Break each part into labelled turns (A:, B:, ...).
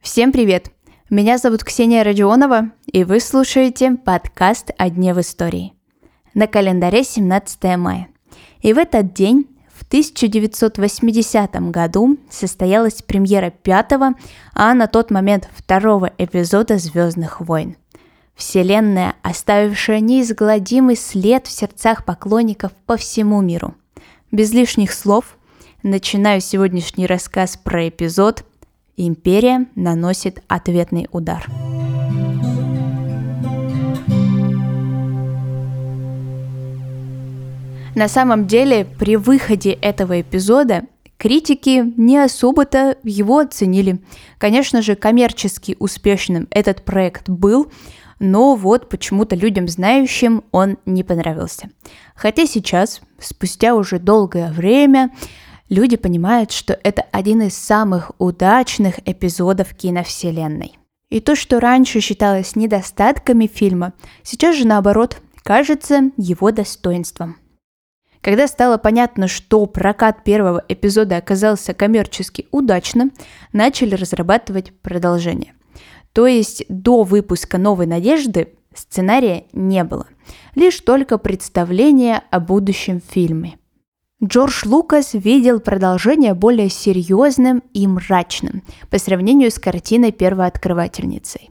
A: Всем привет! Меня зовут Ксения Родионова, и вы слушаете подкаст «О дне в истории». На календаре 17 мая. И в этот день, в 1980 году, состоялась премьера пятого, а на тот момент второго эпизода «Звездных войн». Вселенная, оставившая неизгладимый след в сердцах поклонников по всему миру. Без лишних слов, начинаю сегодняшний рассказ про эпизод «Империя наносит ответный удар». На самом деле, при выходе этого эпизода критики не особо-то его оценили. Конечно же, коммерчески успешным этот проект был, но вот почему-то людям знающим он не понравился. Хотя сейчас, спустя уже долгое время, люди понимают, что это один из самых удачных эпизодов киновселенной. И то, что раньше считалось недостатками фильма, сейчас же наоборот кажется его достоинством. Когда стало понятно, что прокат первого эпизода оказался коммерчески удачным, начали разрабатывать продолжение – то есть до выпуска «Новой надежды» сценария не было, лишь только представление о будущем фильме. Джордж Лукас видел продолжение более серьезным и мрачным по сравнению с картиной «Первооткрывательницей».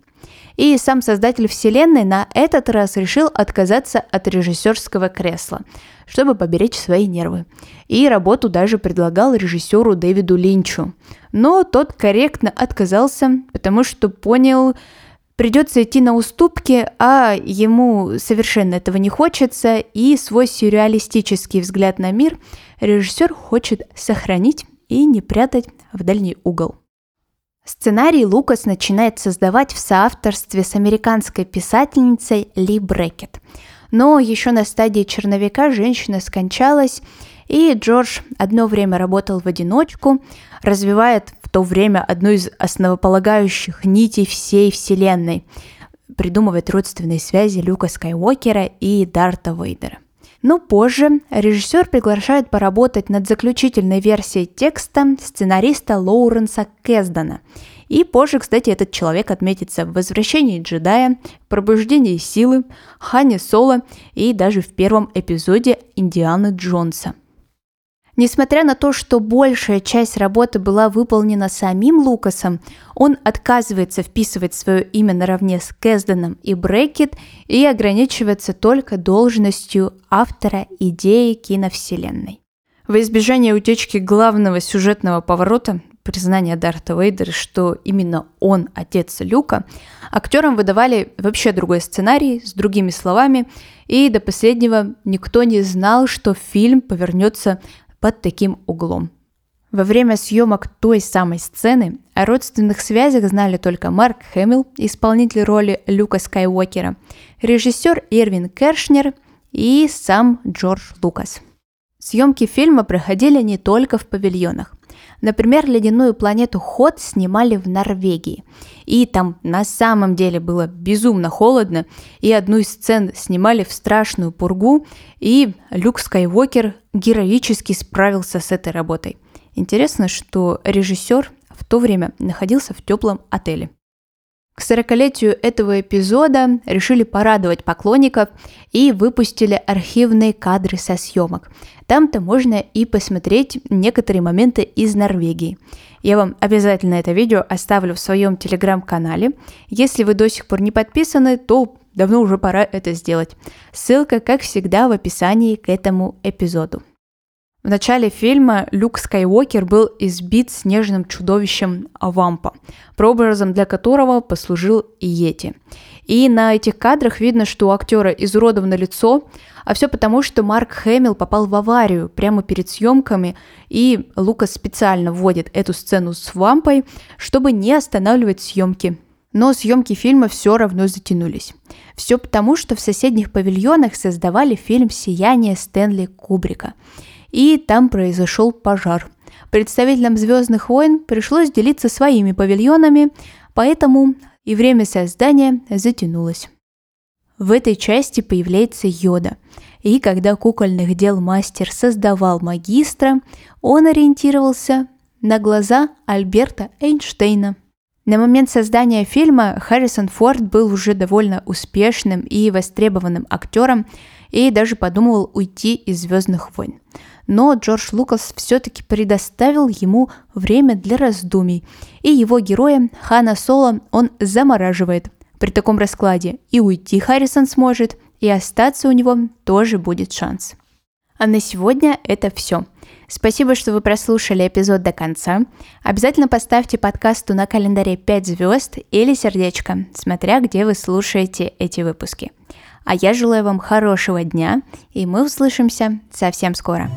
A: И сам создатель вселенной на этот раз решил отказаться от режиссерского кресла, чтобы поберечь свои нервы. И работу даже предлагал режиссеру Дэвиду Линчу. Но тот корректно отказался, потому что понял, придется идти на уступки, а ему совершенно этого не хочется, и свой сюрреалистический взгляд на мир режиссер хочет сохранить и не прятать в дальний угол. Сценарий Лукас начинает создавать в соавторстве с американской писательницей Ли Брекет. Но еще на стадии черновика женщина скончалась, и Джордж одно время работал в одиночку, развивает то время одну из основополагающих нитей всей Вселенной, придумывает родственные связи Люка Скайуокера и Дарта Вейдера. Но позже режиссер приглашает поработать над заключительной версией текста сценариста Лоуренса Кездана. И позже, кстати, этот человек отметится в «Возвращении джедая», «Пробуждении силы», «Хане Соло» и даже в первом эпизоде «Индианы Джонса». Несмотря на то, что большая часть работы была выполнена самим Лукасом, он отказывается вписывать свое имя наравне с Кэзденом и Брекет и ограничивается только должностью автора идеи киновселенной. Во избежание утечки главного сюжетного поворота, признания Дарта Вейдера, что именно он отец Люка, актерам выдавали вообще другой сценарий с другими словами, и до последнего никто не знал, что фильм повернется под таким углом. Во время съемок той самой сцены о родственных связях знали только Марк Хэмилл, исполнитель роли Люка Скайуокера, режиссер Ирвин Кершнер и сам Джордж Лукас. Съемки фильма проходили не только в павильонах. Например, «Ледяную планету Ход» снимали в Норвегии. И там на самом деле было безумно холодно, и одну из сцен снимали в страшную пургу, и Люк Скайуокер героически справился с этой работой. Интересно, что режиссер в то время находился в теплом отеле. К 40-летию этого эпизода решили порадовать поклонников и выпустили архивные кадры со съемок. Там-то можно и посмотреть некоторые моменты из Норвегии. Я вам обязательно это видео оставлю в своем телеграм-канале. Если вы до сих пор не подписаны, то давно уже пора это сделать. Ссылка, как всегда, в описании к этому эпизоду. В начале фильма Люк Скайуокер был избит снежным чудовищем Вампа, прообразом для которого послужил Йети. И на этих кадрах видно, что у актера изуродовано лицо, а все потому, что Марк Хэмилл попал в аварию прямо перед съемками, и Лукас специально вводит эту сцену с вампой, чтобы не останавливать съемки. Но съемки фильма все равно затянулись. Все потому, что в соседних павильонах создавали фильм «Сияние» Стэнли Кубрика – и там произошел пожар. Представителям «Звездных войн» пришлось делиться своими павильонами, поэтому и время создания затянулось. В этой части появляется Йода. И когда кукольных дел мастер создавал магистра, он ориентировался на глаза Альберта Эйнштейна. На момент создания фильма Харрисон Форд был уже довольно успешным и востребованным актером и даже подумывал уйти из «Звездных войн». Но Джордж Лукас все-таки предоставил ему время для раздумий, и его героя Хана Соло он замораживает. При таком раскладе и уйти Харрисон сможет, и остаться у него тоже будет шанс. А на сегодня это все. Спасибо, что вы прослушали эпизод до конца. Обязательно поставьте подкасту на календаре 5 звезд или сердечко, смотря где вы слушаете эти выпуски. А я желаю вам хорошего дня, и мы услышимся совсем скоро.